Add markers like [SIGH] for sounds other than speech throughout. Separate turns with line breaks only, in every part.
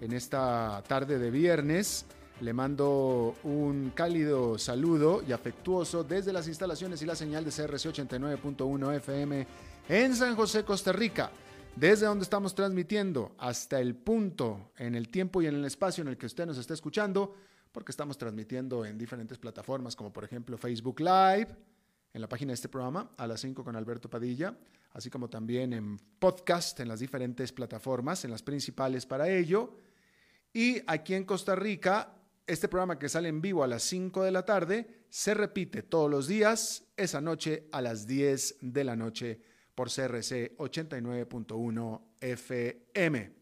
en esta tarde de viernes. Le mando un cálido saludo y afectuoso desde las instalaciones y la señal de CRC 89.1 FM en San José, Costa Rica, desde donde estamos transmitiendo hasta el punto, en el tiempo y en el espacio en el que usted nos está escuchando, porque estamos transmitiendo en diferentes plataformas como por ejemplo Facebook Live, en la página de este programa, a las 5 con Alberto Padilla, así como también en podcast en las diferentes plataformas, en las principales para ello y aquí en Costa Rica, este programa que sale en vivo a las 5 de la tarde se repite todos los días, esa noche a las 10 de la noche por CRC 89.1 FM.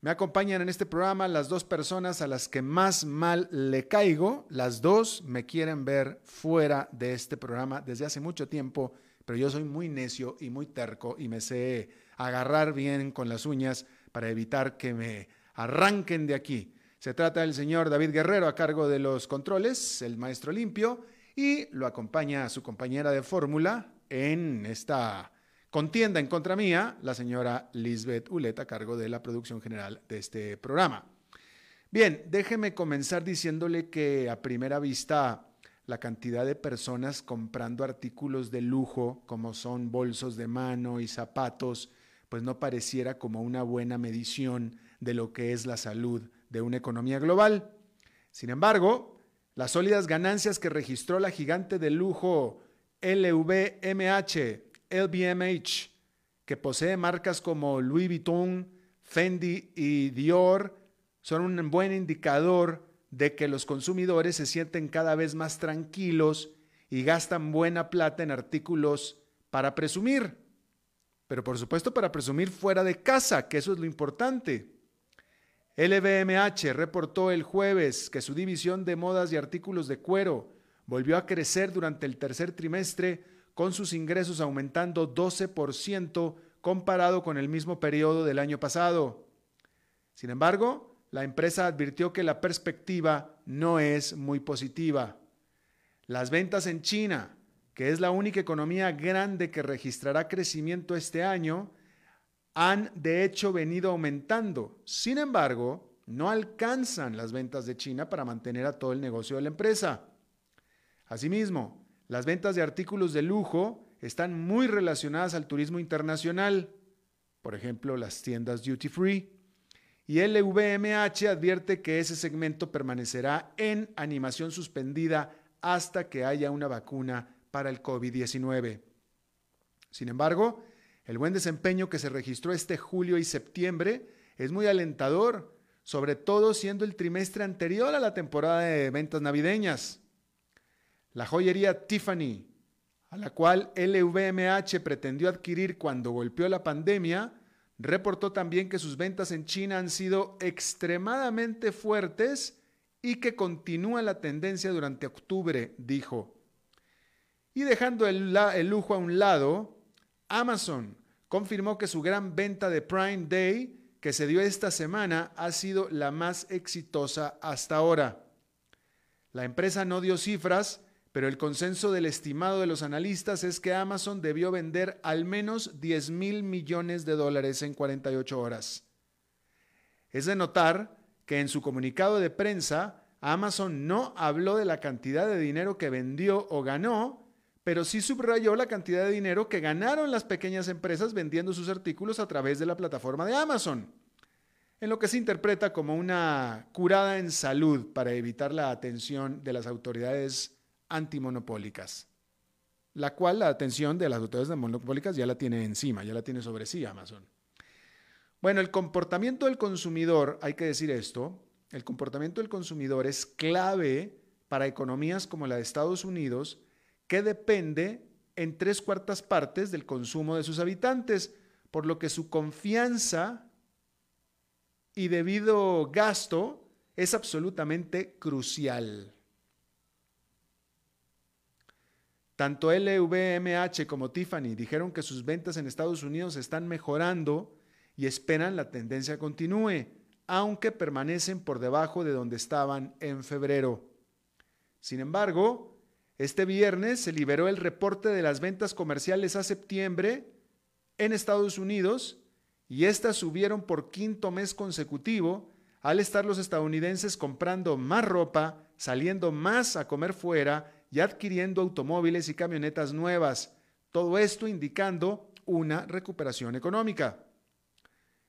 Me acompañan en este programa las dos personas a las que más mal le caigo. Las dos me quieren ver fuera de este programa desde hace mucho tiempo, pero yo soy muy necio y muy terco y me sé agarrar bien con las uñas para evitar que me arranquen de aquí. Se trata del señor David Guerrero a cargo de los controles, el maestro limpio, y lo acompaña su compañera de fórmula en esta contienda en contra mía, la señora Lisbeth Ulet a cargo de la producción general de este programa. Bien, déjeme comenzar diciéndole que a primera vista la cantidad de personas comprando artículos de lujo como son bolsos de mano y zapatos, pues no pareciera como una buena medición de lo que es la salud de una economía global. Sin embargo, las sólidas ganancias que registró la gigante de lujo LVMH, LVMH, que posee marcas como Louis Vuitton, Fendi y Dior, son un buen indicador de que los consumidores se sienten cada vez más tranquilos y gastan buena plata en artículos para presumir. Pero por supuesto para presumir fuera de casa, que eso es lo importante. LVMH reportó el jueves que su división de modas y artículos de cuero volvió a crecer durante el tercer trimestre con sus ingresos aumentando 12% comparado con el mismo periodo del año pasado. Sin embargo, la empresa advirtió que la perspectiva no es muy positiva. Las ventas en China, que es la única economía grande que registrará crecimiento este año, han de hecho venido aumentando. Sin embargo, no alcanzan las ventas de China para mantener a todo el negocio de la empresa. Asimismo, las ventas de artículos de lujo están muy relacionadas al turismo internacional, por ejemplo, las tiendas duty free. Y LVMH advierte que ese segmento permanecerá en animación suspendida hasta que haya una vacuna para el COVID-19. Sin embargo, el buen desempeño que se registró este julio y septiembre es muy alentador, sobre todo siendo el trimestre anterior a la temporada de ventas navideñas. La joyería Tiffany, a la cual LVMH pretendió adquirir cuando golpeó la pandemia, reportó también que sus ventas en China han sido extremadamente fuertes y que continúa la tendencia durante octubre, dijo. Y dejando el, el lujo a un lado, Amazon confirmó que su gran venta de Prime Day que se dio esta semana ha sido la más exitosa hasta ahora. La empresa no dio cifras, pero el consenso del estimado de los analistas es que Amazon debió vender al menos 10 mil millones de dólares en 48 horas. Es de notar que en su comunicado de prensa, Amazon no habló de la cantidad de dinero que vendió o ganó, pero sí subrayó la cantidad de dinero que ganaron las pequeñas empresas vendiendo sus artículos a través de la plataforma de Amazon, en lo que se interpreta como una curada en salud para evitar la atención de las autoridades antimonopólicas, la cual la atención de las autoridades monopólicas ya la tiene encima, ya la tiene sobre sí Amazon. Bueno, el comportamiento del consumidor, hay que decir esto, el comportamiento del consumidor es clave para economías como la de Estados Unidos, que depende en tres cuartas partes del consumo de sus habitantes, por lo que su confianza y debido gasto es absolutamente crucial. Tanto LVMH como Tiffany dijeron que sus ventas en Estados Unidos están mejorando y esperan la tendencia continúe, aunque permanecen por debajo de donde estaban en febrero. Sin embargo, este viernes se liberó el reporte de las ventas comerciales a septiembre en Estados Unidos y estas subieron por quinto mes consecutivo al estar los estadounidenses comprando más ropa, saliendo más a comer fuera y adquiriendo automóviles y camionetas nuevas. Todo esto indicando una recuperación económica.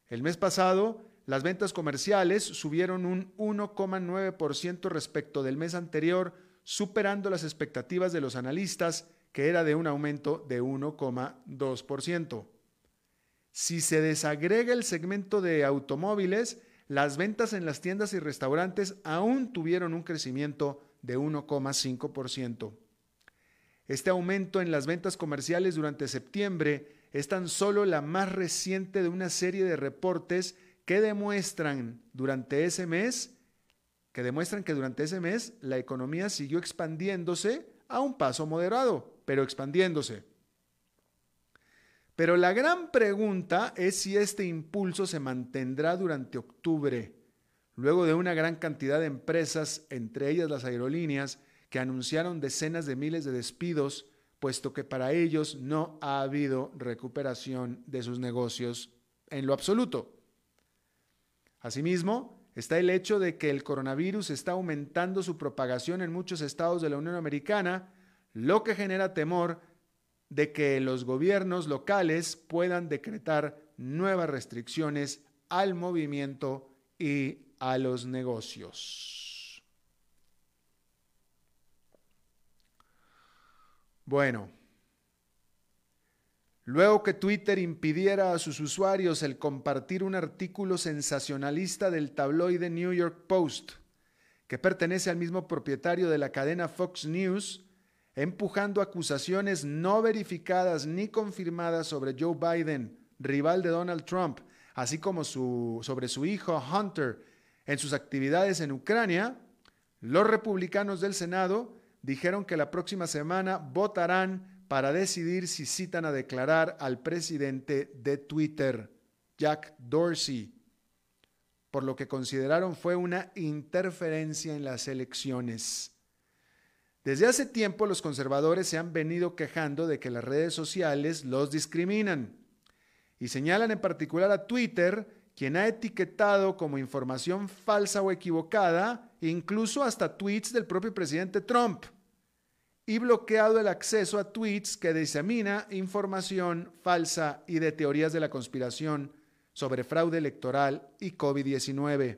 El mes pasado, las ventas comerciales subieron un 1,9% respecto del mes anterior, superando las expectativas de los analistas, que era de un aumento de 1,2%. Si se desagrega el segmento de automóviles, las ventas en las tiendas y restaurantes aún tuvieron un crecimiento de 1,5%. Este aumento en las ventas comerciales durante septiembre es tan solo la más reciente de una serie de reportes que demuestran durante ese mes que demuestran que durante ese mes la economía siguió expandiéndose a un paso moderado, pero expandiéndose. Pero la gran pregunta es si este impulso se mantendrá durante octubre, luego de una gran cantidad de empresas, entre ellas las aerolíneas, que anunciaron decenas de miles de despidos, puesto que para ellos no ha habido recuperación de sus negocios en lo absoluto. Asimismo, está el hecho de que el coronavirus está aumentando su propagación en muchos estados de la Unión Americana, lo que genera temor de que los gobiernos locales puedan decretar nuevas restricciones al movimiento y a los negocios. Bueno, Luego que Twitter impidiera a sus usuarios el compartir un artículo sensacionalista del tabloide New York Post, que pertenece al mismo propietario de la cadena Fox News, empujando acusaciones no verificadas ni confirmadas sobre Joe Biden, rival de Donald Trump, así como sobre su hijo Hunter en sus actividades en Ucrania, los republicanos del Senado dijeron que la próxima semana votarán para decidir si citan a declarar al presidente de Twitter, Jack Dorsey, por lo que consideraron fue una interferencia en las elecciones. Desde hace tiempo los conservadores se han venido quejando de que las redes sociales los discriminan y señalan en particular a Twitter, quien ha etiquetado como información falsa o equivocada incluso hasta tweets del propio presidente Trump y bloqueado el acceso a tweets que disemina información falsa y de teorías de la conspiración sobre fraude electoral y COVID-19.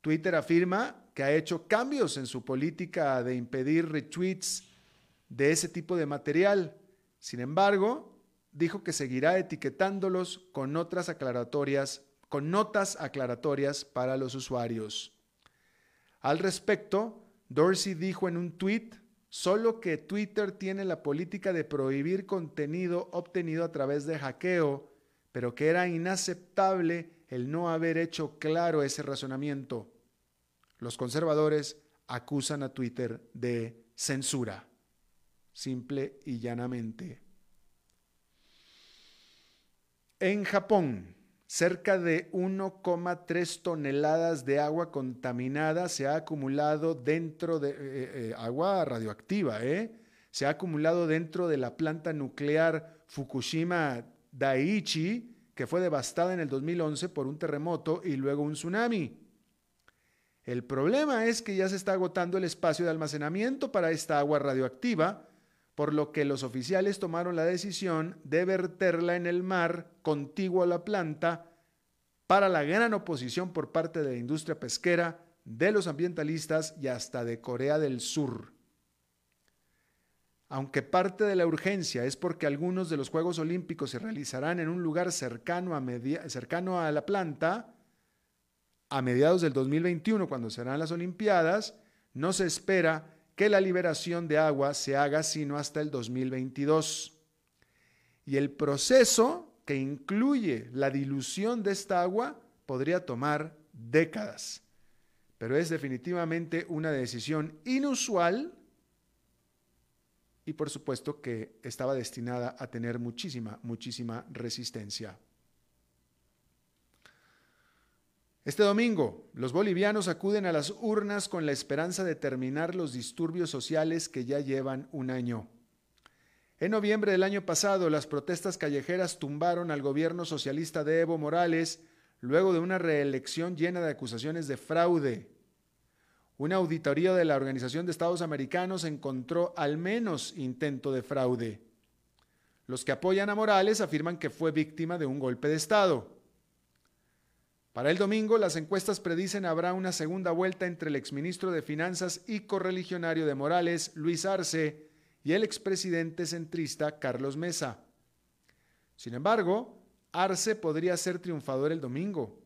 Twitter afirma que ha hecho cambios en su política de impedir retweets de ese tipo de material. Sin embargo, dijo que seguirá etiquetándolos con otras aclaratorias, con notas aclaratorias para los usuarios. Al respecto, Dorsey dijo en un tweet Solo que Twitter tiene la política de prohibir contenido obtenido a través de hackeo, pero que era inaceptable el no haber hecho claro ese razonamiento. Los conservadores acusan a Twitter de censura. simple y llanamente. En Japón, cerca de 1,3 toneladas de agua contaminada se ha acumulado dentro de eh, eh, agua radioactiva, ¿eh? Se ha acumulado dentro de la planta nuclear Fukushima Daiichi, que fue devastada en el 2011 por un terremoto y luego un tsunami. El problema es que ya se está agotando el espacio de almacenamiento para esta agua radioactiva, por lo que los oficiales tomaron la decisión de verterla en el mar contiguo a la planta para la gran oposición por parte de la industria pesquera, de los ambientalistas y hasta de Corea del Sur. Aunque parte de la urgencia es porque algunos de los Juegos Olímpicos se realizarán en un lugar cercano a, la planta, a mediados del 2021, cuando serán las Olimpiadas, no se espera que la liberación de agua se haga sino hasta el 2022. Y el proceso que incluye la dilución de esta agua podría tomar décadas. Pero es definitivamente una decisión inusual y por supuesto que estaba destinada a tener muchísima, muchísima resistencia. Este domingo, los bolivianos acuden a las urnas con la esperanza de terminar los disturbios sociales que ya llevan un año. En noviembre del año pasado, las protestas callejeras tumbaron al gobierno socialista de Evo Morales luego de una reelección llena de acusaciones de fraude. Una auditoría de la Organización de Estados Americanos encontró al menos intento de fraude. Los que apoyan a Morales afirman que fue víctima de un golpe de Estado. Para el domingo, las encuestas predicen habrá una segunda vuelta entre el exministro de Finanzas y correligionario de Morales, Luis Arce, y el expresidente centrista, Carlos Mesa. Sin embargo, Arce podría ser triunfador el domingo.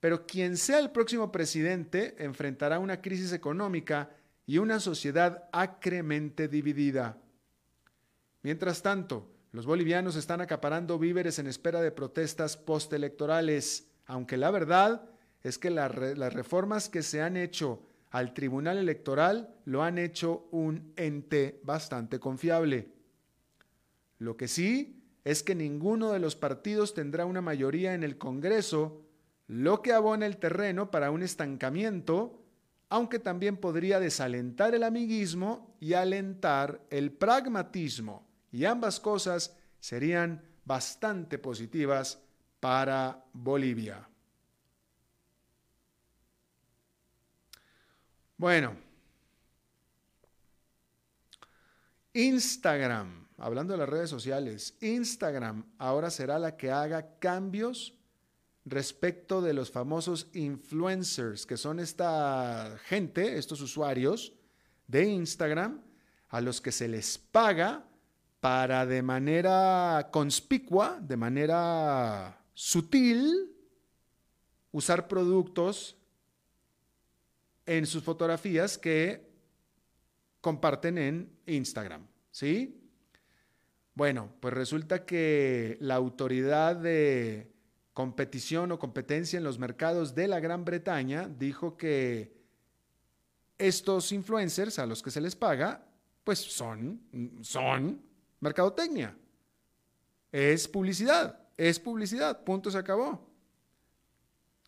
Pero quien sea el próximo presidente enfrentará una crisis económica y una sociedad acremente dividida. Mientras tanto, los bolivianos están acaparando víveres en espera de protestas postelectorales, aunque la verdad es que las reformas que se han hecho al Tribunal Electoral lo han hecho un ente bastante confiable. Lo que sí es que ninguno de los partidos tendrá una mayoría en el Congreso, lo que abona el terreno para un estancamiento, aunque también podría desalentar el amiguismo y alentar el pragmatismo y ambas cosas serían bastante positivas para Bolivia. Bueno, Instagram, hablando de las redes sociales, Instagram ahora será la que haga cambios respecto de los famosos influencers, que son esta gente, estos usuarios de Instagram, a los que se les paga para de manera conspicua, de manera sutil, usar productos en sus fotografías que comparten en Instagram, ¿sí? Bueno, pues resulta que la autoridad de competición o competencia en los mercados de la Gran Bretaña dijo que estos influencers a los que se les paga, pues son, son mercadotecnia. Es publicidad, es publicidad, punto se acabó.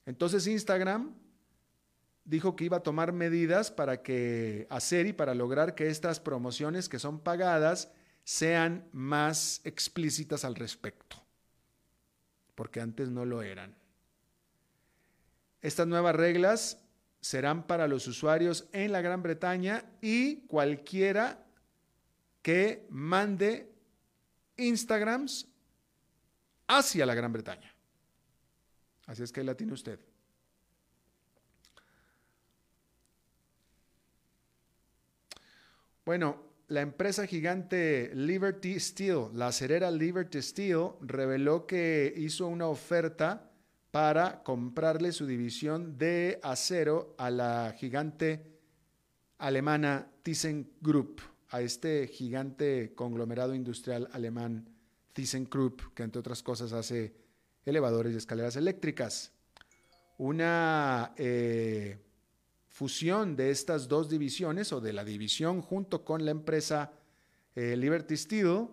Entonces Instagram dijo que iba a tomar medidas para que hacer y para lograr que estas promociones que son pagadas sean más explícitas al respecto, porque antes no lo eran. Estas nuevas reglas serán para los usuarios en la Gran Bretaña y cualquiera que mande Instagrams hacia la Gran Bretaña. Así es que la tiene usted. Bueno, la empresa gigante Liberty Steel, la acerera Liberty Steel, reveló que hizo una oferta para comprarle su división de acero a la gigante alemana ThyssenKrupp a este gigante conglomerado industrial alemán ThyssenKrupp, que entre otras cosas hace elevadores y escaleras eléctricas. Una eh, fusión de estas dos divisiones o de la división junto con la empresa eh, Liberty Steel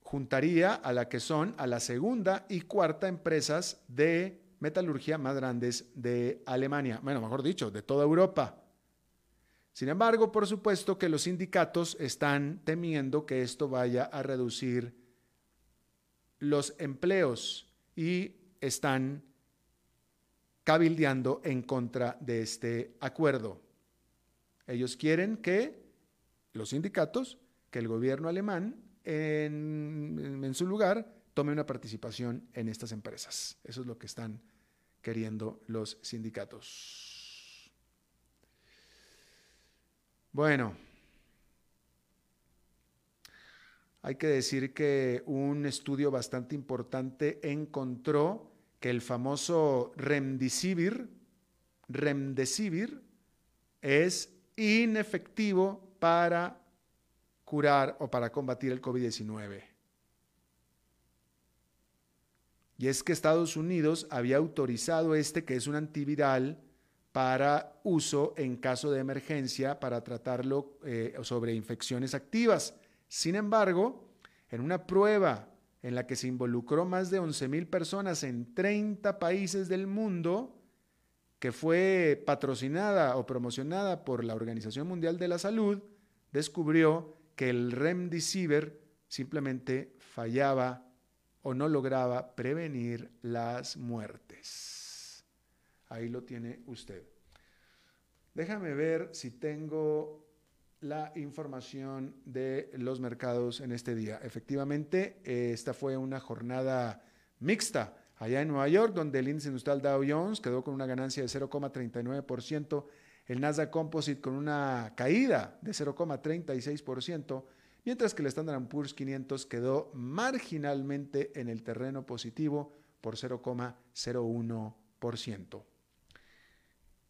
juntaría a la que son a la segunda y cuarta empresas de metalurgia más grandes de Alemania, bueno, mejor dicho, de toda Europa. Sin embargo, por supuesto que los sindicatos están temiendo que esto vaya a reducir los empleos y están cabildeando en contra de este acuerdo. Ellos quieren que los sindicatos, que el gobierno alemán en, su lugar tome una participación en estas empresas. Eso es lo que están queriendo los sindicatos. Bueno, hay que decir que un estudio bastante importante encontró que el famoso remdesivir, remdesivir es inefectivo para curar o para combatir el COVID-19. Y es que Estados Unidos había autorizado este, que es un antiviral, para uso en caso de emergencia para tratarlo eh, sobre infecciones activas. Sin embargo, en una prueba en la que se involucró más de 11 mil personas en 30 países del mundo, que fue patrocinada o promocionada por la Organización Mundial de la Salud, descubrió que el remdesivir simplemente fallaba o no lograba prevenir las muertes. Ahí lo tiene usted. Déjame ver si tengo la información de los mercados en este día. Efectivamente, esta fue una jornada mixta allá en Nueva York, donde el índice industrial Dow Jones quedó con una ganancia de 0,39% el Nasdaq Composite con una caída de 0,36%, mientras que el Standard Poor's 500 quedó marginalmente en el terreno positivo por 0,01%.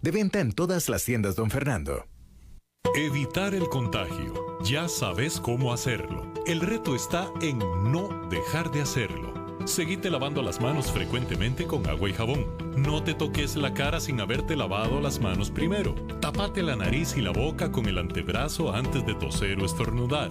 De venta en todas las tiendas, don Fernando.
Evitar el contagio. Ya sabes cómo hacerlo. El reto está en no dejar de hacerlo. Seguite lavando las manos frecuentemente con agua y jabón. No te toques la cara sin haberte lavado las manos primero. Tapate la nariz y la boca con el antebrazo antes de toser o estornudar.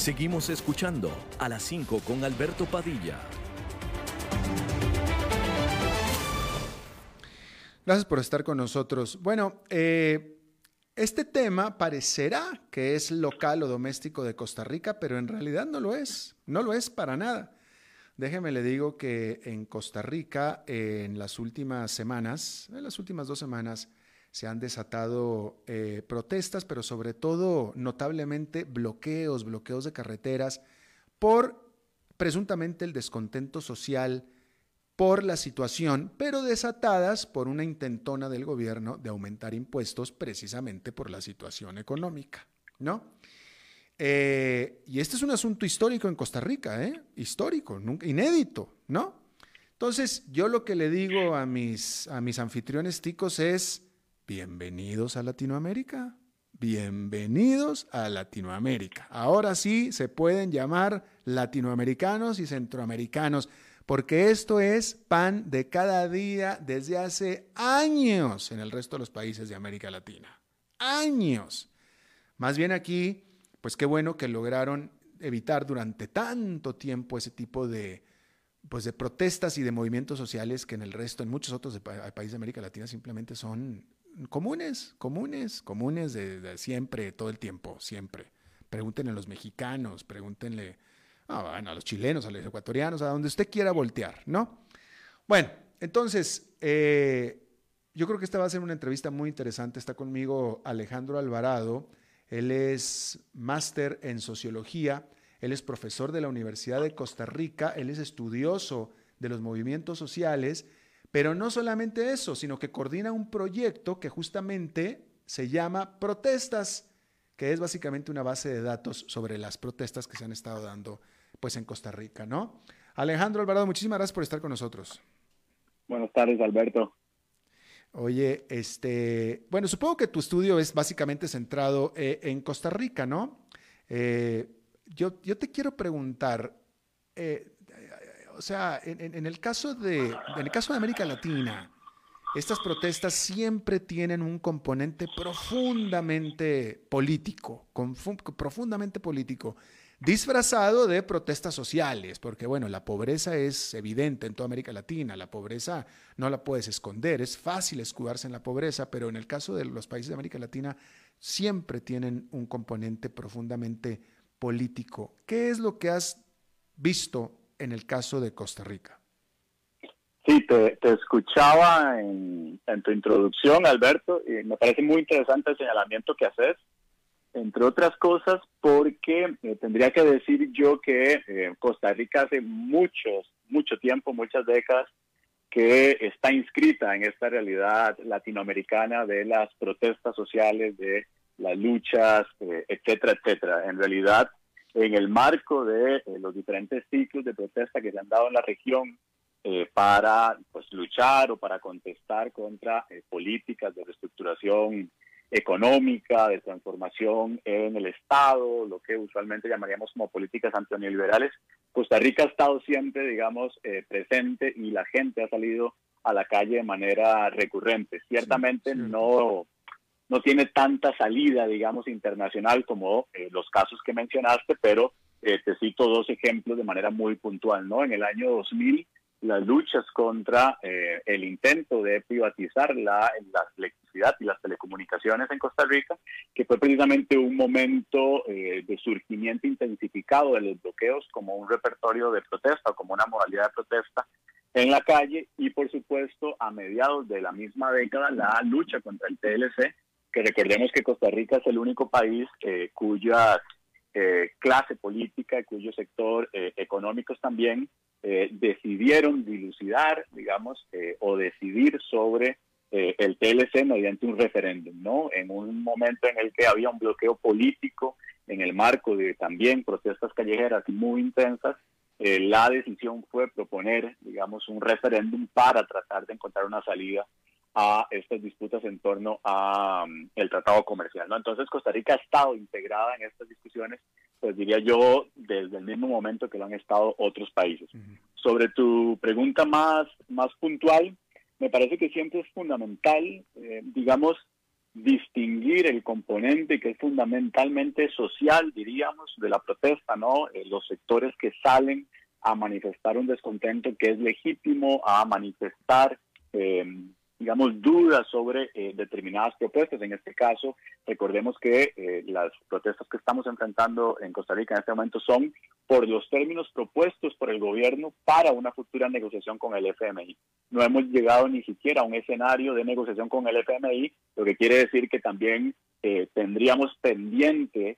Seguimos escuchando a las 5 con Alberto Padilla.
Gracias por estar con nosotros. Bueno, eh, este tema parecerá que es local o doméstico de Costa Rica, pero en realidad no lo es. No lo es para nada. Déjeme le digo que en Costa Rica, en las últimas semanas, en las últimas dos semanas, se han desatado eh, protestas, pero sobre todo notablemente bloqueos, bloqueos de carreteras por presuntamente el descontento social por la situación, pero desatadas por una intentona del gobierno de aumentar impuestos precisamente por la situación económica, ¿no? Eh, y este es un asunto histórico en Costa Rica, ¿eh? Histórico, inédito, ¿no? Entonces, yo lo que le digo a mis, a mis anfitriones ticos es, bienvenidos a Latinoamérica, bienvenidos a Latinoamérica. Ahora sí se pueden llamar latinoamericanos y centroamericanos porque esto es pan de cada día desde hace años en el resto de los países de América Latina. Años. Más bien aquí, pues qué bueno que lograron evitar durante tanto tiempo ese tipo de, pues de protestas y de movimientos sociales que en el resto, en muchos otros países de América Latina simplemente son comunes, comunes, comunes de, siempre, todo el tiempo, siempre. Pregúntenle a los mexicanos, pregúntenle Ah, a los chilenos, a los ecuatorianos, a donde usted quiera voltear, ¿no? Bueno, entonces, eh, yo creo que esta va a ser una entrevista muy interesante. Está conmigo Alejandro Alvarado. Él es máster en sociología, él es profesor de la Universidad de Costa Rica, él es estudioso de los movimientos sociales, pero no solamente eso, sino que coordina un proyecto que justamente se llama Protestas, que es básicamente una base de datos sobre las protestas que se han estado dando pues en Costa Rica, ¿no? Alejandro Alvarado, muchísimas gracias por estar con nosotros.
Buenas tardes, Alberto.
Oye, este, bueno, supongo que tu estudio es básicamente centrado eh, en Costa Rica, ¿no? Eh, yo, yo, te quiero preguntar, eh, o sea, en, el caso de, en el caso de América Latina, estas protestas siempre tienen un componente profundamente político, profundamente político disfrazado de protestas sociales, porque bueno, la pobreza es evidente en toda América Latina, la pobreza no la puedes esconder, es fácil escudarse en la pobreza, pero en el caso de los países de América Latina siempre tienen un componente profundamente político. ¿Qué es lo que has visto en el caso de Costa Rica?
Sí, te, escuchaba en, en, tu introducción, Alberto, y me parece muy interesante el señalamiento que haces entre otras cosas porque eh, tendría que decir yo que eh, Costa Rica hace muchos, mucho tiempo, muchas décadas, que está inscrita en esta realidad latinoamericana de las protestas sociales, de las luchas, eh, etcétera, etcétera. En realidad, en el marco de los diferentes ciclos de protesta que se han dado en la región para pues, luchar o para contestar contra políticas de reestructuración económica, de transformación en el Estado, lo que usualmente llamaríamos como políticas antineoliberales. Costa Rica ha estado siempre, digamos, eh, presente y la gente ha salido a la calle de manera recurrente. Ciertamente no no tiene tanta salida, digamos, internacional como eh, los casos que mencionaste, pero eh, te cito dos ejemplos de manera muy puntual, ¿no? En el año 2000 las luchas contra eh, el intento de privatizar la, electricidad y las telecomunicaciones en Costa Rica, que fue precisamente un momento eh, de surgimiento intensificado de los bloqueos como un repertorio de protesta, como una modalidad de protesta en la calle y por supuesto a mediados de la misma década la lucha contra el TLC, que recordemos que Costa Rica es el único país eh, cuya clase política, cuyo sector económicos también eh, decidieron dilucidar, digamos, eh, o decidir sobre eh, el TLC mediante un referéndum, ¿no? En un momento en el que había un bloqueo político en el marco de también protestas callejeras muy intensas, la decisión fue proponer, digamos, un referéndum para tratar de encontrar una salida a estas disputas en torno a um, el tratado comercial, ¿no? Entonces Costa Rica ha estado integrada en estas discusiones pues diría yo, desde el mismo momento que lo han estado otros países. Sobre tu pregunta más, más puntual, me parece que siempre es fundamental, eh, digamos, distinguir el componente que es fundamentalmente social, diríamos, de la protesta, ¿no? Eh, los sectores que salen a manifestar un descontento que es legítimo, a manifestar eh, digamos, dudas sobre eh, determinadas propuestas. En este caso, recordemos que eh, las protestas que estamos enfrentando en Costa Rica en este momento son por los términos propuestos por el gobierno para una futura negociación con el FMI. No hemos llegado ni siquiera a un escenario de negociación con el FMI, lo que quiere decir que también eh, tendríamos pendiente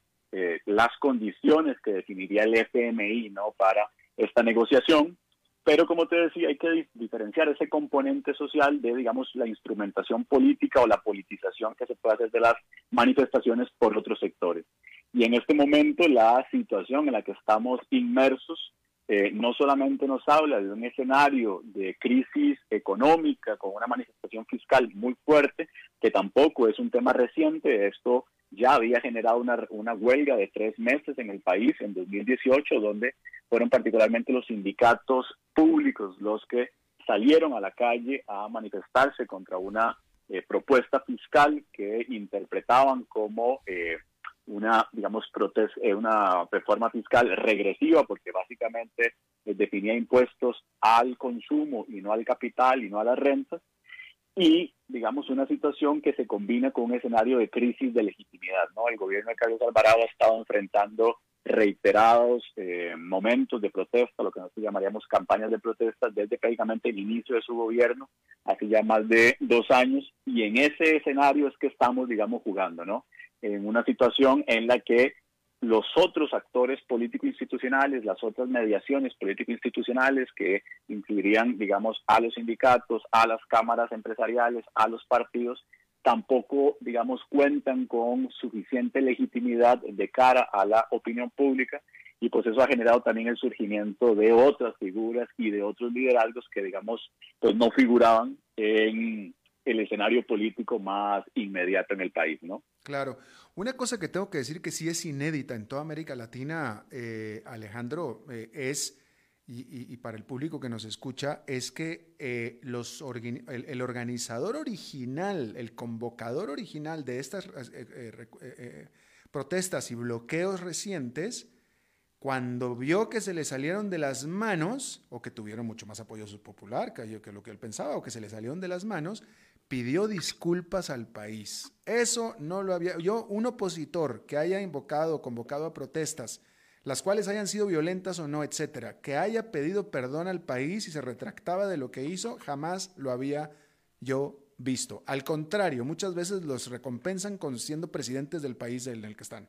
las condiciones que definiría el FMI ¿no? para esta negociación pero como te decía, hay que diferenciar ese componente social de, digamos, la instrumentación política o la politización que se puede hacer de las manifestaciones por otros sectores. Y en este momento la situación en la que estamos inmersos eh, no solamente nos habla de un escenario de crisis económica con una manifestación fiscal muy fuerte, que tampoco es un tema reciente, esto ya había generado una, una huelga de tres meses en el país en 2018, donde fueron particularmente los sindicatos públicos los que salieron a la calle a manifestarse contra una eh, propuesta fiscal que interpretaban como eh, una, digamos, eh, una reforma fiscal regresiva, porque básicamente definía impuestos al consumo y no al capital y no a las rentas, y, digamos, una situación que se combina con un escenario de crisis de legitimidad, ¿no? El gobierno de Carlos Alvarado ha estado enfrentando reiterados eh, momentos de protesta, lo que nosotros llamaríamos campañas de protesta, desde prácticamente el inicio de su gobierno, hace ya más de dos años, y en ese escenario es que estamos, digamos, jugando, ¿no? En una situación en la que los otros actores político-institucionales, las otras mediaciones político-institucionales que incluirían, digamos, a los sindicatos, a las cámaras empresariales, a los partidos, tampoco, digamos, cuentan con suficiente legitimidad de cara a la opinión pública y pues eso ha generado también el surgimiento de otras figuras y de otros liderazgos que, digamos, pues no figuraban en el escenario político más inmediato en el país, ¿no?
Claro. Una cosa que tengo que decir que sí es inédita en toda América Latina, eh, Alejandro, eh, es y, para el público que nos escucha, es que eh, los el, organizador original, el convocador original de estas protestas y bloqueos recientes, cuando vio que se le salieron de las manos, o que tuvieron mucho más apoyo popular que lo que él pensaba, o que se le salieron de las manos, pidió disculpas al país. Eso no lo había. Yo, un opositor que haya invocado o convocado a protestas, las cuales hayan sido violentas o no, etcétera, que haya pedido perdón al país y se retractaba de lo que hizo, jamás lo había yo visto. Al contrario, muchas veces los recompensan con siendo presidentes del país en el que están.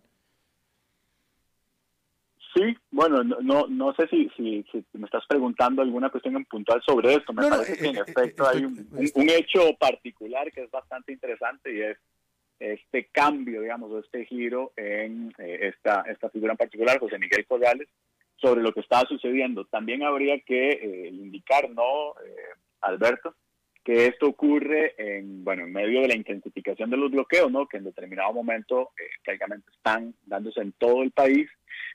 Sí, bueno, no, no, sé si, si, me estás preguntando alguna cuestión en puntual sobre esto. Me parece que en eh, eh, efecto hay un, un, hecho particular que es bastante interesante y es este cambio, digamos, o este giro en eh, esta, esta figura en particular, José Miguel Corrales, sobre lo que estaba sucediendo. También habría que eh, indicar, ¿no, eh, Alberto? Que esto ocurre en, bueno, en medio de la intensificación de los bloqueos, ¿no? que en determinado momento prácticamente están dándose en todo el país,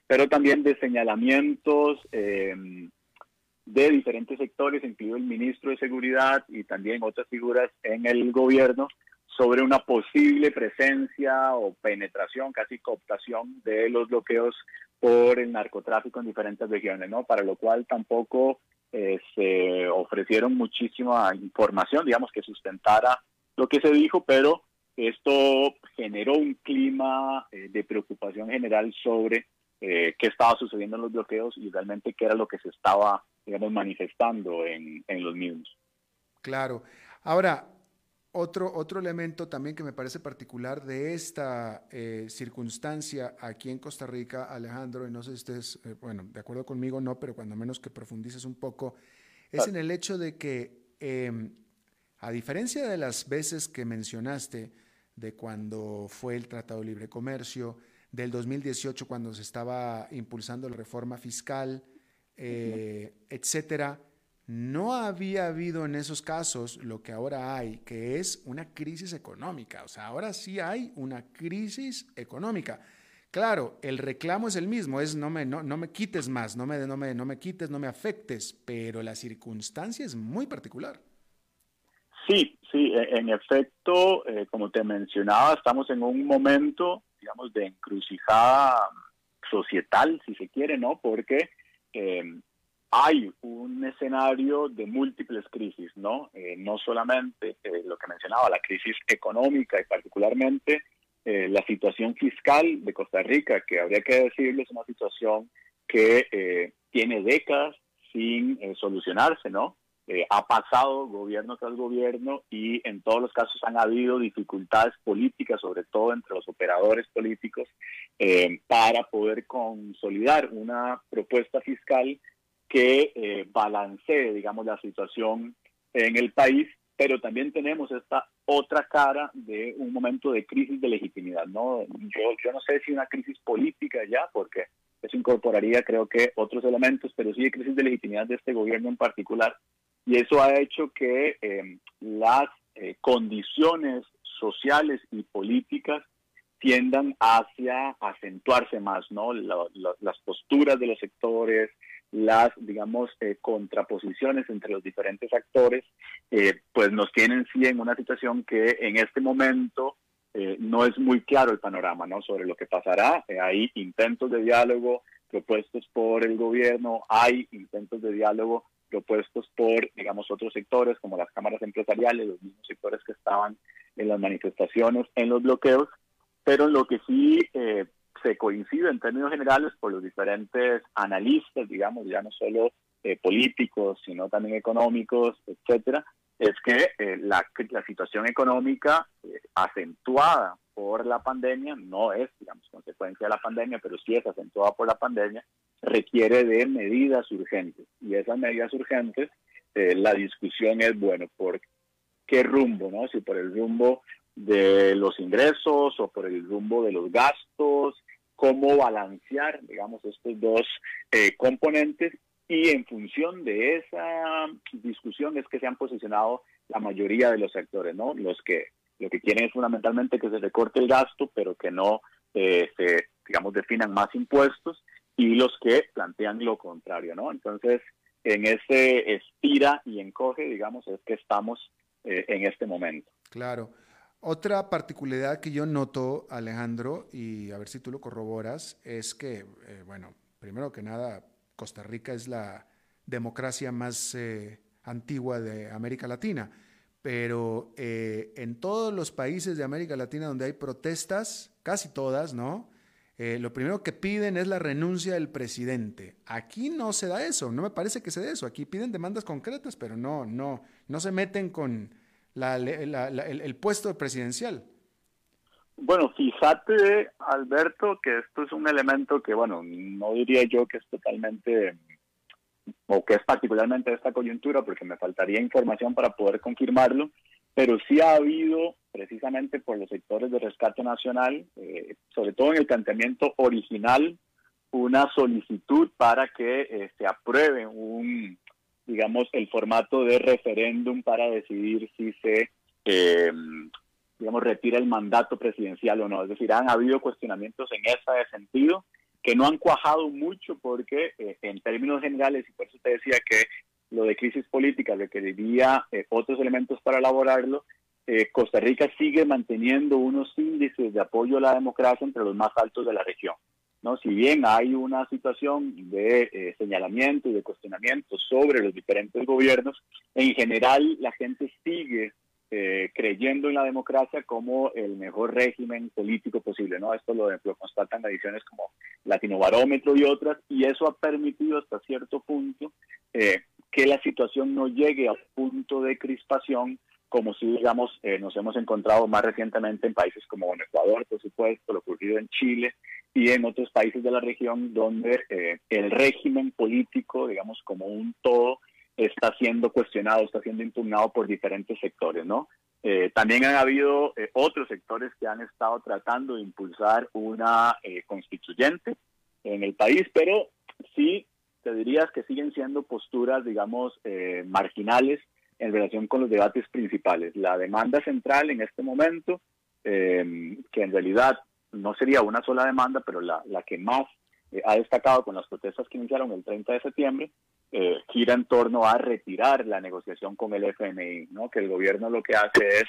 pero también de señalamientos de diferentes sectores, incluido el ministro de Seguridad y también otras figuras en el gobierno, sobre una posible presencia o penetración, casi cooptación de los bloqueos por el narcotráfico en diferentes regiones, ¿no? Para lo cual tampoco eh, se ofrecieron muchísima información, digamos, que sustentara lo que se dijo, pero esto generó un clima eh, de preocupación general sobre eh, qué estaba sucediendo en los bloqueos y realmente qué era lo que se estaba, digamos, manifestando en, en los mismos.
Claro. Ahora, otro, otro elemento también que me parece particular de esta eh, circunstancia aquí en Costa Rica, Alejandro, y no sé si ustedes, eh, bueno, de acuerdo conmigo no, pero cuando menos que profundices un poco, es en el hecho de que, em, a diferencia de las veces que mencionaste, de cuando fue el Tratado de Libre Comercio, del 2018 cuando se estaba impulsando la reforma fiscal, eh, etcétera, no había habido en esos casos lo que ahora hay, que es una crisis económica. O sea, ahora sí hay una crisis económica. Claro, el reclamo es el mismo, es no me, no, me quites más, no me, no, me, no me quites, no me afectes, pero la circunstancia es muy particular.
Sí, sí, e, en efecto, eh, como te mencionaba, estamos en un momento, digamos, de encrucijada societal, si se quiere, ¿no? Porque eh, hay un escenario de múltiples crisis, ¿no? no solamente lo que mencionaba, la crisis económica y particularmente la situación fiscal de Costa Rica, que habría que decirlo es una situación que tiene décadas sin solucionarse, ¿no? Eh, ha pasado gobierno tras gobierno y en todos los casos han habido dificultades políticas, sobre todo entre los operadores políticos, eh, para poder consolidar una propuesta fiscal que eh, balancee, digamos, la situación en el país, pero también tenemos esta otra cara de un momento de crisis de legitimidad, ¿no? Yo, yo no sé si una crisis política ya, porque eso incorporaría creo que otros elementos, pero sí de crisis de legitimidad de este gobierno en particular, y eso ha hecho que eh, las eh, condiciones sociales y políticas tiendan hacia acentuarse más, ¿no? las posturas de los sectores, las, digamos, eh, contraposiciones entre los diferentes actores, pues nos tienen sí en una situación que en este momento no es muy claro el panorama, ¿no? Sobre lo que pasará. hay intentos de diálogo propuestos por el gobierno, hay intentos de diálogo propuestos por, digamos, otros sectores como las cámaras empresariales, los mismos sectores que estaban en las manifestaciones, en los bloqueos, pero lo que sí eh, se coincide en términos generales por los diferentes analistas, digamos, ya no solo eh, políticos, sino también económicos, etcétera, es que eh, la, la, situación económica acentuada por la pandemia, no es, digamos, consecuencia de la pandemia, pero sí es acentuada por la pandemia, requiere de medidas urgentes. Y esas medidas urgentes, eh, la discusión es, bueno, ¿por qué rumbo? ¿no? Si por el rumbo de los ingresos o por el rumbo de los gastos, cómo balancear, digamos, estos dos eh, componentes y en función de esa discusión es que se han posicionado la mayoría de los sectores, ¿no? Los que lo que quieren es fundamentalmente que se recorte el gasto, pero que no eh, se, digamos, definan más impuestos y los que plantean lo contrario, ¿no? Entonces, en ese estira y encoge, digamos, es que estamos eh, en este momento.
Claro. Otra particularidad que yo noto, Alejandro, y a ver si tú lo corroboras, es que, eh, bueno, primero que nada, Costa Rica es la democracia más eh, antigua de América Latina, pero en todos los países de América Latina donde hay protestas, casi todas, ¿no? Eh, lo primero que piden es la renuncia del presidente. Aquí no se da eso, no me parece que se dé eso. Aquí piden demandas concretas, pero no, no, no se meten con el, puesto presidencial.
Bueno, fíjate, Alberto, que esto es un elemento que, bueno, no diría yo que es totalmente o que es particularmente de esta coyuntura, porque me faltaría información para poder confirmarlo, pero sí ha habido, precisamente por los sectores de rescate nacional, eh, sobre todo en el planteamiento original, una solicitud para que se apruebe un, digamos, el formato de referéndum para decidir si se, eh, digamos, retira el mandato presidencial o no. Es decir, han habido cuestionamientos en ese sentido que no han cuajado mucho porque en términos generales, y por eso te decía que lo de crisis política requeriría eh, otros elementos para elaborarlo, eh, Costa Rica sigue manteniendo unos índices de apoyo a la democracia entre los más altos de la región. ¿No? Si bien hay una situación de eh, señalamiento y de cuestionamiento sobre los diferentes gobiernos, en general la gente sigue creyendo en la democracia como el mejor régimen político posible. ¿no? Esto lo, lo constatan ediciones como Latino Barómetro y otras, y eso ha permitido hasta cierto punto que la situación no llegue a un punto de crispación como si, digamos, eh, nos hemos encontrado más recientemente en países como en Ecuador, por supuesto, lo ocurrido en Chile y en otros países de la región donde eh, el régimen político, digamos, como un todo, está siendo cuestionado, está siendo impugnado por diferentes sectores, ¿no? Eh, también han habido otros sectores que han estado tratando de impulsar una constituyente en el país, pero sí te dirías que siguen siendo posturas, digamos, eh, marginales en relación con los debates principales. La demanda central en este momento, eh, que en realidad no sería una sola demanda, pero la, la que más eh, ha destacado con las protestas que iniciaron el 30 de septiembre, eh, gira en torno a retirar la negociación con el FMI, ¿no? que el gobierno lo que hace es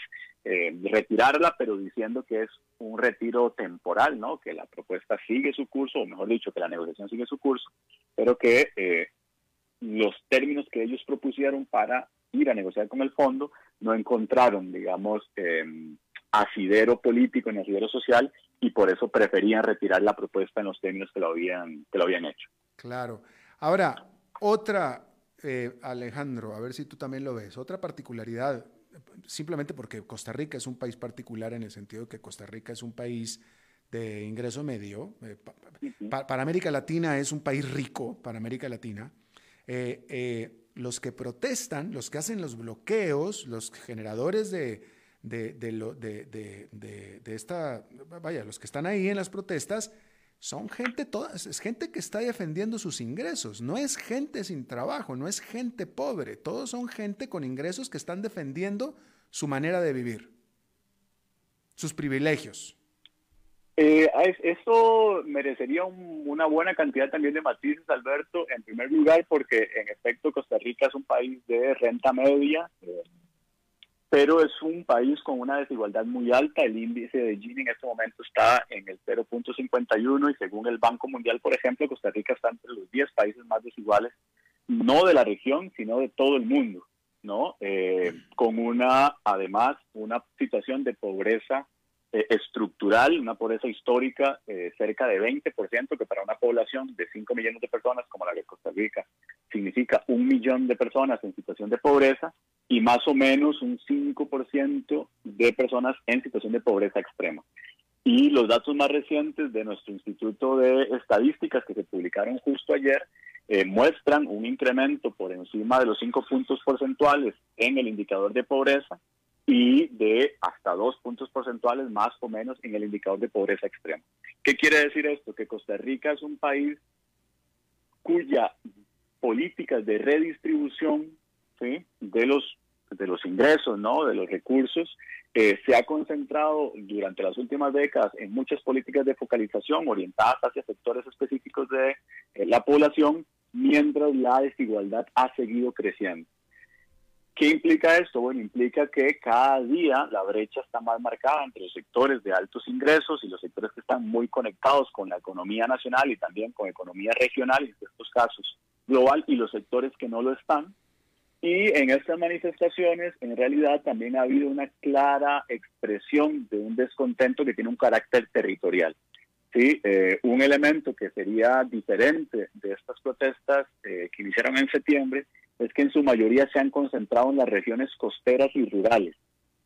eh, retirarla, pero diciendo que es un retiro temporal, ¿no? que la propuesta sigue su curso, o mejor dicho, que la negociación sigue su curso, pero que los términos que ellos propusieron para ir a negociar con el fondo no encontraron, digamos, asidero político ni asidero social y por eso preferían retirar la propuesta en los términos que lo habían, que lo habían hecho.
Claro. Ahora, otra, eh, Alejandro, a ver si tú también lo ves, otra particularidad, simplemente porque Costa Rica es un país particular en el sentido de que Costa Rica es un país de ingreso medio. Eh, para América Latina es un país rico, para América Latina. Eh, los que protestan, los que hacen los bloqueos, los generadores de, de, lo, de, de, esta, vaya, los que están ahí en las protestas, son gente, todas, es gente que está defendiendo sus ingresos, no es gente sin trabajo, no es gente pobre, todos son gente con ingresos que están defendiendo su manera de vivir, sus privilegios.
Eh, eso merecería una buena cantidad también de matices, Alberto, en primer lugar porque en efecto Costa Rica es un país de renta media, eh, pero es un país con una desigualdad muy alta. El índice de Gini en este momento está en el 0.51 y según el Banco Mundial, por ejemplo, Costa Rica está entre los 10 países más desiguales, no de la región, sino de todo el mundo, ¿no? Eh, con una, además, una situación de pobreza eh, estructural, una pobreza histórica eh, cerca de 20%, que para una población de 5 millones de personas como la de Costa Rica significa un millón de personas en situación de pobreza y más o menos un 5% de personas en situación de pobreza extrema. Y los datos más recientes de nuestro Instituto de Estadísticas que se publicaron justo ayer eh, muestran un incremento por encima de los 5 puntos porcentuales en el indicador de pobreza y de hasta dos puntos porcentuales más o menos en el indicador de pobreza extrema. ¿Qué quiere decir esto? Que Costa Rica es un país cuya políticas de redistribución de los de los ingresos, ¿no? de los recursos, eh, se ha concentrado durante las últimas décadas en muchas políticas de focalización orientadas hacia sectores específicos de eh, la población, mientras la desigualdad ha seguido creciendo. ¿Qué implica esto? Bueno, implica que cada día la brecha está más marcada entre los sectores de altos ingresos y los sectores que están muy conectados con la economía nacional y también con economía regional, en estos casos global, y los sectores que no lo están. Y en estas manifestaciones, en realidad, también ha habido una clara expresión de un descontento que tiene un carácter territorial. Sí, eh, un elemento que sería diferente de estas protestas eh, que iniciaron en septiembre es que en su mayoría se han concentrado en las regiones costeras y rurales.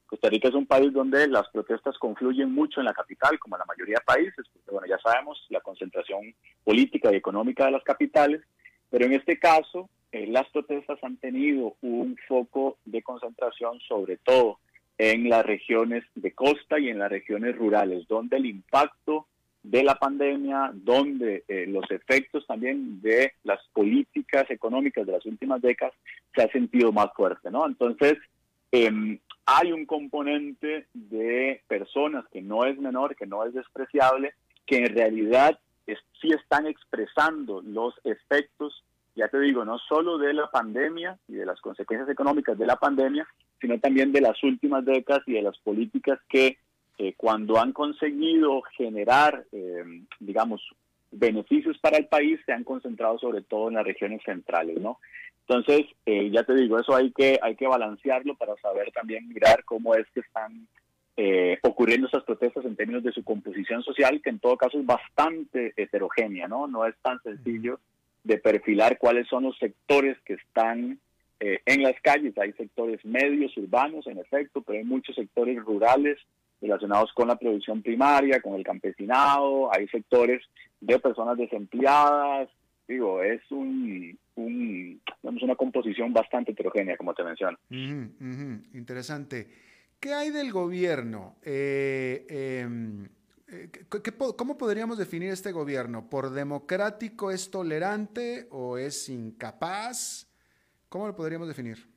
Costa Rica es un país donde las protestas confluyen mucho en la capital, como en la mayoría de países, porque bueno, ya sabemos la concentración política y económica de las capitales, pero en este caso eh, las protestas han tenido un foco de concentración sobre todo en las regiones de costa y en las regiones rurales, donde el impacto de la pandemia, donde eh, los efectos también de las políticas económicas de las últimas décadas se ha sentido más fuerte, ¿no? Entonces, em, hay un componente de personas que no es menor, que no es despreciable, que en realidad sí están expresando los efectos, ya te digo, no solo de la pandemia y de las consecuencias económicas de la pandemia, sino también de las últimas décadas y de las políticas que eh, cuando han conseguido generar, eh, digamos, beneficios para el país, se han concentrado sobre todo en las regiones centrales, ¿no? Entonces, eh, ya te digo, eso hay que, hay que balancearlo para saber también mirar cómo es que están ocurriendo esas protestas en términos de su composición social, que en todo caso es bastante heterogénea, ¿no? No es tan sencillo de perfilar cuáles son los sectores que están en las calles. Hay sectores medios, urbanos, en efecto, pero hay muchos sectores rurales, relacionados con la producción primaria, con el campesinado, hay sectores de personas desempleadas, digo, es un, una composición bastante heterogénea, como te menciono.
Interesante. ¿Qué hay del gobierno? Eh, em, eh, ¿Cómo podríamos definir este gobierno? ¿Por democrático es tolerante o es incapaz? ¿Cómo lo podríamos definir?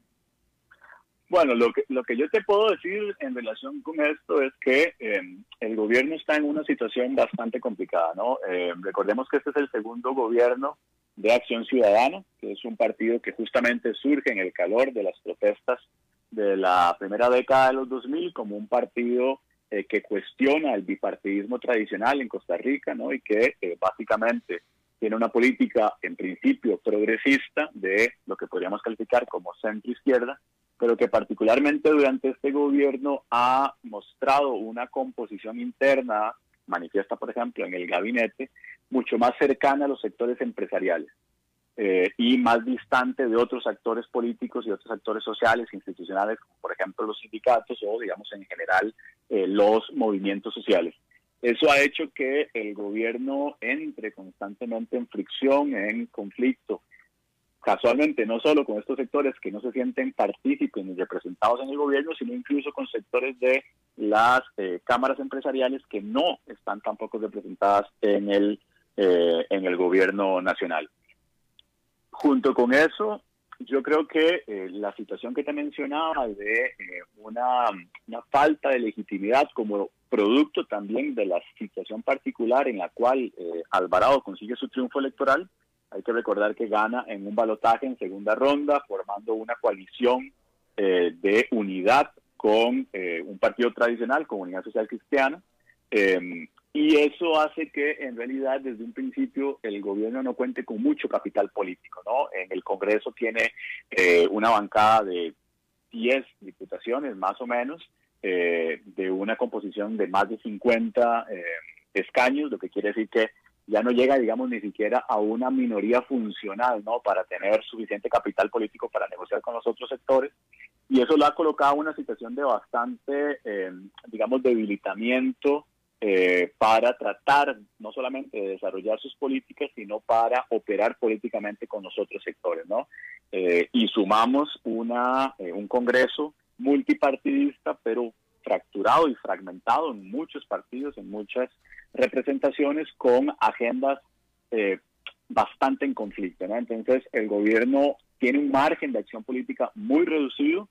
Bueno, lo que, lo que yo te puedo decir en relación con esto es que em, el gobierno está en una situación bastante complicada, ¿no? Em, recordemos que este es el segundo gobierno de Acción Ciudadana, que es un partido que justamente surge en el calor de las protestas de la primera década de los 2000 como un partido eh, que cuestiona el bipartidismo tradicional en Costa Rica, ¿no? Y que eh, básicamente tiene una política en principio progresista de lo que podríamos calificar como centro izquierda, pero que particularmente durante este gobierno ha mostrado una composición interna, manifiesta por ejemplo en el gabinete, mucho más cercana a los sectores empresariales. Eh, y más distante de otros actores políticos y otros actores sociales, institucionales, como por ejemplo los sindicatos o, digamos, en general, eh, los movimientos sociales. Eso ha hecho que el gobierno entre constantemente en fricción, en conflicto, casualmente no solo con estos sectores que no se sienten partícipes ni representados en el gobierno, sino incluso con sectores de las eh, cámaras empresariales que no están tampoco representadas en el, en el gobierno nacional. Junto con eso, yo creo que eh, la situación que te mencionaba de eh, una, falta de legitimidad como producto también de la situación particular en la cual eh, Alvarado consigue su triunfo electoral, hay que recordar que gana en un balotaje en segunda ronda, formando una coalición de unidad con un partido tradicional, Comunidad Social Cristiana, y eso hace que en realidad desde un principio el gobierno no cuente con mucho capital político, ¿no? En el Congreso tiene eh, una bancada de 10 diputaciones más o menos, eh, de una composición de más de 50 eh, escaños, lo que quiere decir que ya no llega, digamos, ni siquiera a una minoría funcional, ¿no? Para tener suficiente capital político para negociar con los otros sectores. Y eso lo ha colocado en una situación de bastante, digamos, debilitamiento eh, para tratar no solamente de desarrollar sus políticas, sino para operar políticamente con los otros sectores, ¿no? Eh, y sumamos una, eh, un Congreso multipartidista, pero fracturado y fragmentado en muchos partidos, en muchas representaciones, con agendas bastante en conflicto. Entonces, el gobierno tiene un margen de acción política muy reducido,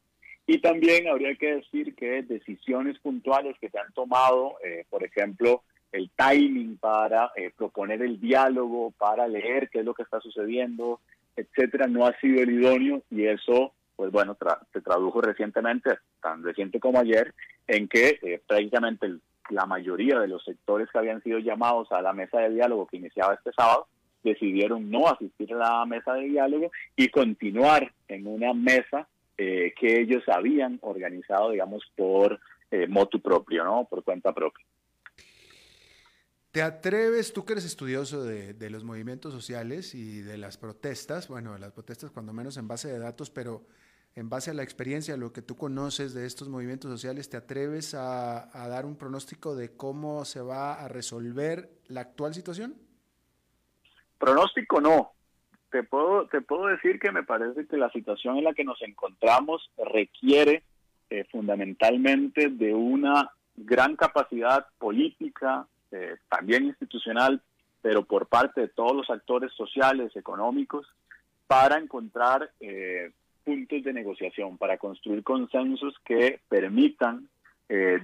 y también habría que decir que decisiones puntuales que se han tomado, eh, por ejemplo, el timing para eh, proponer el diálogo, para leer qué es lo que está sucediendo, etcétera, no ha sido el idóneo y eso, pues bueno, se tradujo recientemente, tan reciente como ayer, en que eh, prácticamente la mayoría de los sectores que habían sido llamados a la mesa de diálogo que iniciaba este sábado decidieron no asistir a la mesa de diálogo y continuar en una mesa eh, que ellos habían organizado, digamos, por eh, motu propio, ¿no? Por cuenta propia.
¿Te atreves, tú que eres estudioso de, los movimientos sociales y de las protestas, bueno, las protestas cuando menos en base de datos, pero en base a la experiencia, lo que tú conoces de estos movimientos sociales, ¿te atreves a dar un pronóstico de cómo se va a resolver la actual situación?
Pronóstico no, te puedo, te puedo decir que me parece que la situación en la que nos encontramos requiere eh, fundamentalmente de una gran capacidad política, eh, también institucional, pero por parte de todos los actores sociales, económicos, para encontrar eh, puntos de negociación, para construir consensos que permitan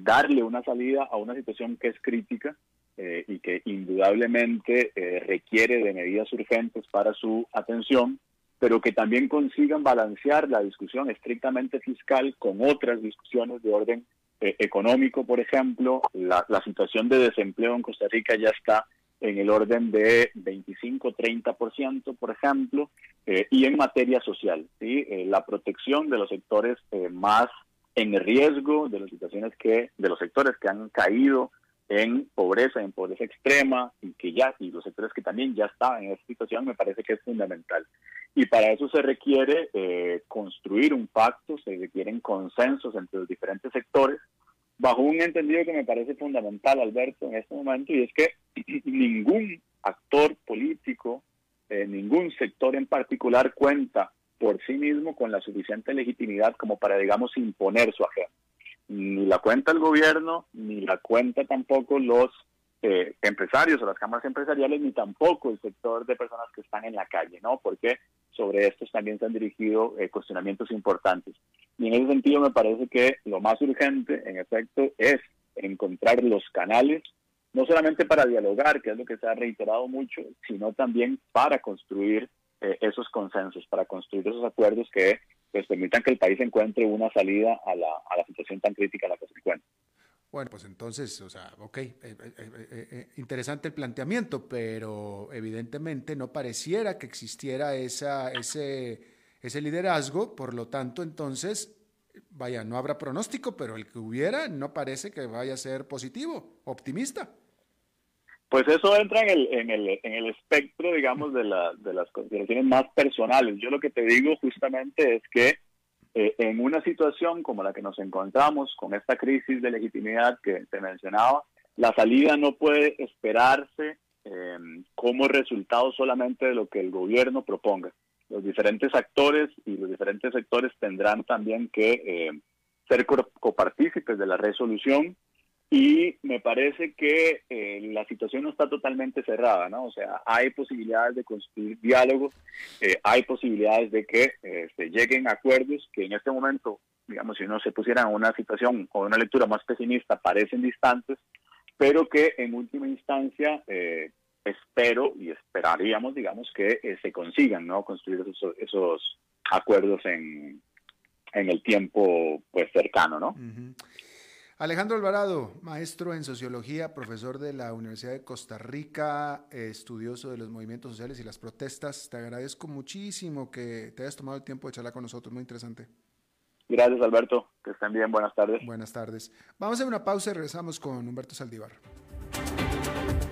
darle una salida a una situación que es crítica eh, y que indudablemente eh, requiere de medidas urgentes para su atención, pero que también consigan balancear la discusión estrictamente fiscal con otras discusiones de orden eh, económico, por ejemplo. La, situación de desempleo en Costa Rica ya está en el orden de 25-30%, por ejemplo, y en materia social, ¿sí? la protección de los sectores más en riesgo, de las situaciones que, de los sectores que han caído en pobreza, en pobreza extrema, y que ya, y los sectores que también ya estaban en esa situación, me parece que es fundamental. Y para eso se requiere eh, construir un pacto, se requieren consensos entre los diferentes sectores, bajo un entendido que me parece fundamental, Alberto, en este momento, y es que [CLEARS THROAT] ningún actor político, eh, ningún sector en particular cuenta por sí mismo con la suficiente legitimidad como para, digamos, imponer su agenda ni la cuenta el gobierno, ni la cuenta tampoco los eh, empresarios o las cámaras empresariales, ni tampoco el sector de personas que están en la calle, ¿no? Porque sobre estos también se han dirigido eh, cuestionamientos importantes. Y en ese sentido me parece que lo más urgente, en efecto, es encontrar los canales, no solamente para dialogar, que es lo que se ha reiterado mucho, sino también para construir eh, esos consensos, para construir esos acuerdos que pues permitan que el país encuentre una salida a la, a la situación tan crítica a la que se encuentra.
Bueno, pues entonces, o sea, ok, eh, eh, eh, interesante el planteamiento, pero evidentemente no pareciera que existiera esa, ese, ese liderazgo, por lo tanto, entonces, vaya, no habrá pronóstico, pero el que hubiera no parece que vaya a ser positivo, optimista.
Pues eso entra en el, en el, en el espectro, digamos, de, la, de las consideraciones más personales. Yo lo que te digo justamente es que eh, en una situación como la que nos encontramos, con esta crisis de legitimidad que te mencionaba, la salida no puede esperarse em, como resultado solamente de lo que el gobierno proponga. Los diferentes actores y los diferentes sectores tendrán también que em, ser copartícipes de la resolución y me parece que eh, la situación no está totalmente cerrada, ¿no? O sea, hay posibilidades de construir diálogos, eh, hay posibilidades de que eh, se lleguen a acuerdos que en este momento, digamos, si uno se pusiera en una situación o una lectura más pesimista, parecen distantes, pero que en última instancia espero y esperaríamos, digamos, que se consigan, ¿no? Construir esos, esos acuerdos en, en el tiempo, pues, cercano, ¿no?
Alejandro Alvarado, maestro en sociología, profesor de la Universidad de Costa Rica, estudioso de los movimientos sociales y las protestas. Te agradezco muchísimo que te hayas tomado el tiempo de charlar con nosotros, muy interesante.
Gracias, Alberto. Que estén bien. Buenas tardes.
Buenas tardes. Vamos a hacer una pausa y regresamos con Humberto Saldívar.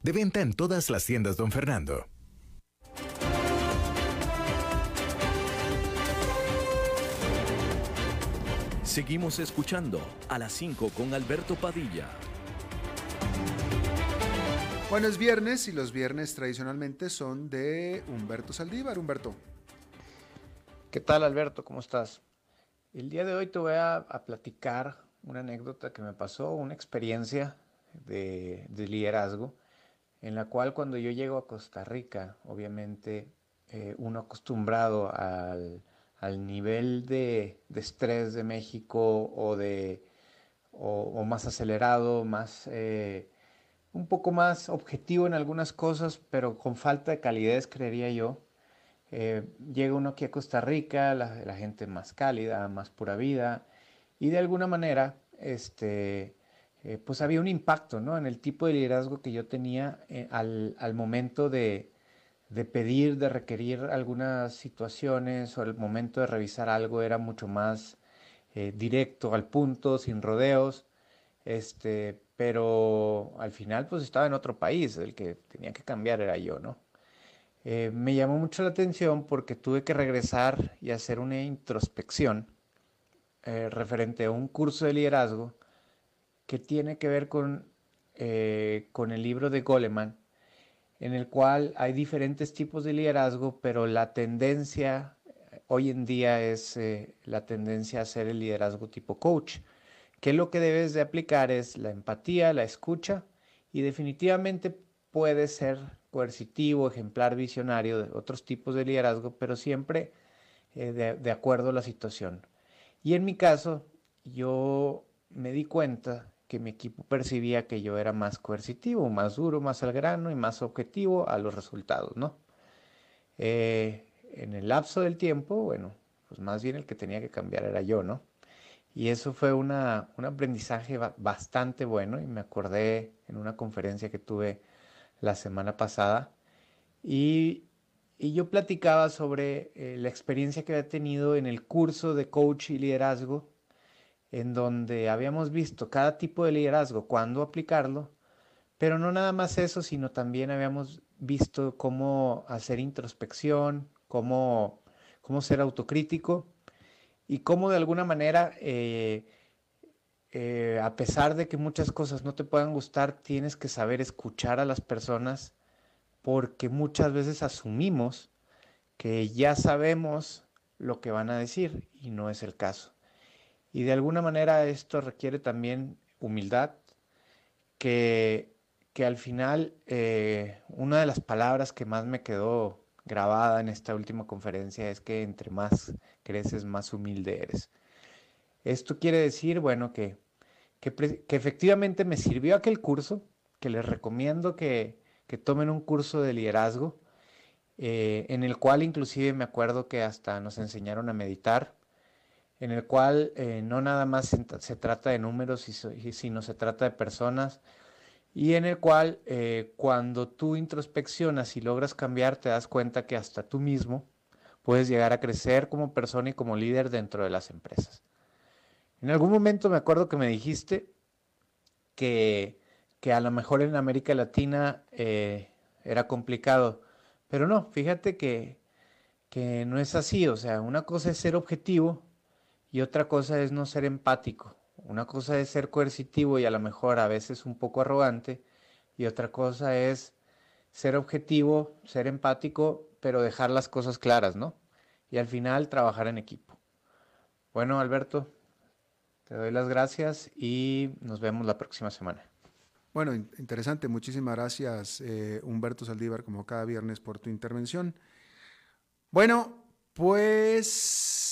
De venta en todas las tiendas, don Fernando.
Seguimos escuchando a las 5 con Alberto Padilla.
Bueno, es viernes y los viernes tradicionalmente son de Humberto Saldívar. Humberto.
¿Qué tal, Alberto? ¿Cómo estás? El día de hoy te voy a, a platicar una anécdota que me pasó, una experiencia de, liderazgo, en la cual cuando yo llego a Costa Rica, obviamente eh, uno acostumbrado al, nivel de, estrés de México o, de, o, más acelerado, más, eh, un poco más objetivo en algunas cosas, pero con falta de calidez, creería yo. Eh, llega uno aquí a Costa Rica, la, la, gente más cálida, más pura vida, y de alguna manera, este, eh, pues había un impacto ¿no? en el tipo de liderazgo que yo tenía eh, al, al, momento de, de, pedir, de requerir algunas situaciones o el momento de revisar algo era mucho más eh, directo, al punto, sin rodeos. Este, pero al final pues estaba en otro país, el que tenía que cambiar era yo, ¿no? me llamó mucho la atención porque tuve que regresar y hacer una introspección referente a un curso de liderazgo que tiene que ver con, eh, con el libro de Goleman, en el cual hay diferentes tipos de liderazgo, pero la tendencia hoy en día es eh, la tendencia a ser el liderazgo tipo coach, que lo que debes de aplicar es la empatía, la escucha y definitivamente puede ser coercitivo, ejemplar, visionario de otros tipos de liderazgo, pero siempre eh, de, de acuerdo a la situación. Y en mi caso, yo me di cuenta que mi equipo percibía que yo era más coercitivo, más duro, más al grano y más objetivo a los resultados, ¿no? Eh, en el lapso del tiempo, bueno, pues más bien el que tenía que cambiar era yo, ¿no? Y eso fue un aprendizaje bastante bueno y me acordé en una conferencia que tuve la semana pasada y, yo platicaba sobre eh, la experiencia que había tenido en el curso de coach y liderazgo, en donde habíamos visto cada tipo de liderazgo, cuándo aplicarlo, pero no nada más eso, sino también habíamos visto cómo hacer introspección, cómo, cómo ser autocrítico y cómo de alguna manera, eh, eh, a pesar de que muchas cosas no te puedan gustar, tienes que saber escuchar a las personas porque muchas veces asumimos que ya sabemos lo que van a decir y no es el caso. Y de alguna manera esto requiere también humildad, que, que al final eh, una de las palabras que más me quedó grabada en esta última conferencia es que entre más creces, más humilde eres. Esto quiere decir, bueno, que, que, efectivamente me sirvió aquel curso, que les recomiendo que, que tomen un curso de liderazgo, eh, en el cual inclusive me acuerdo que hasta nos enseñaron a meditar, en el cual eh, no nada más se, trata de números, sino se trata de personas, y en el cual eh, cuando tú introspeccionas y logras cambiar, te das cuenta que hasta tú mismo puedes llegar a crecer como persona y como líder dentro de las empresas. En algún momento me acuerdo que me dijiste que que a lo mejor en América Latina eh, era complicado. Pero no, fíjate que, que no es así. O sea, una cosa es ser objetivo y otra cosa es no ser empático. Una cosa es ser coercitivo y a lo mejor a veces un poco arrogante. Y otra cosa es ser objetivo, ser empático, pero dejar las cosas claras, ¿no? Y al final trabajar en equipo. Bueno, Alberto, te doy las gracias y nos vemos la próxima semana.
Bueno, interesante. Muchísimas gracias, eh, Humberto Saldívar, como cada viernes, por tu intervención. Bueno, pues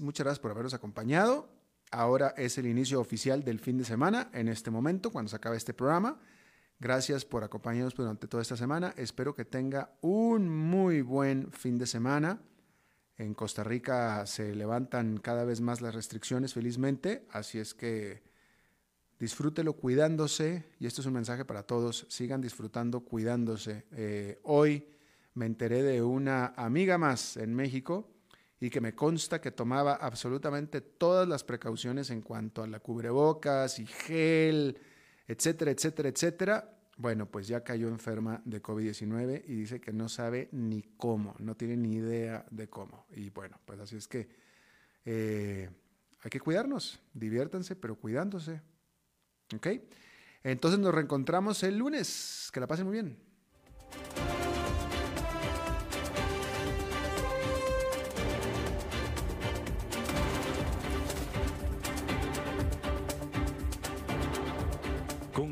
muchas gracias por habernos acompañado. Ahora es el inicio oficial del fin de semana, en este momento, cuando se acabe este programa. Gracias por acompañarnos durante toda esta semana. Espero que tenga un muy buen fin de semana. En Costa Rica se levantan cada vez más las restricciones, felizmente, así es que disfrútelo cuidándose, y esto es un mensaje para todos, sigan disfrutando cuidándose. Eh, hoy me enteré de una amiga más en México y que me consta que tomaba absolutamente todas las precauciones en cuanto a la cubrebocas y gel, etcétera, etcétera, etcétera. Bueno, pues ya cayó enferma de COVID-19 y dice que no sabe ni cómo, no tiene ni idea de cómo. Y bueno, pues así es que eh, hay que cuidarnos, diviértanse, pero cuidándose. ¿Ok? Entonces nos reencontramos el lunes. Que la pasen muy bien.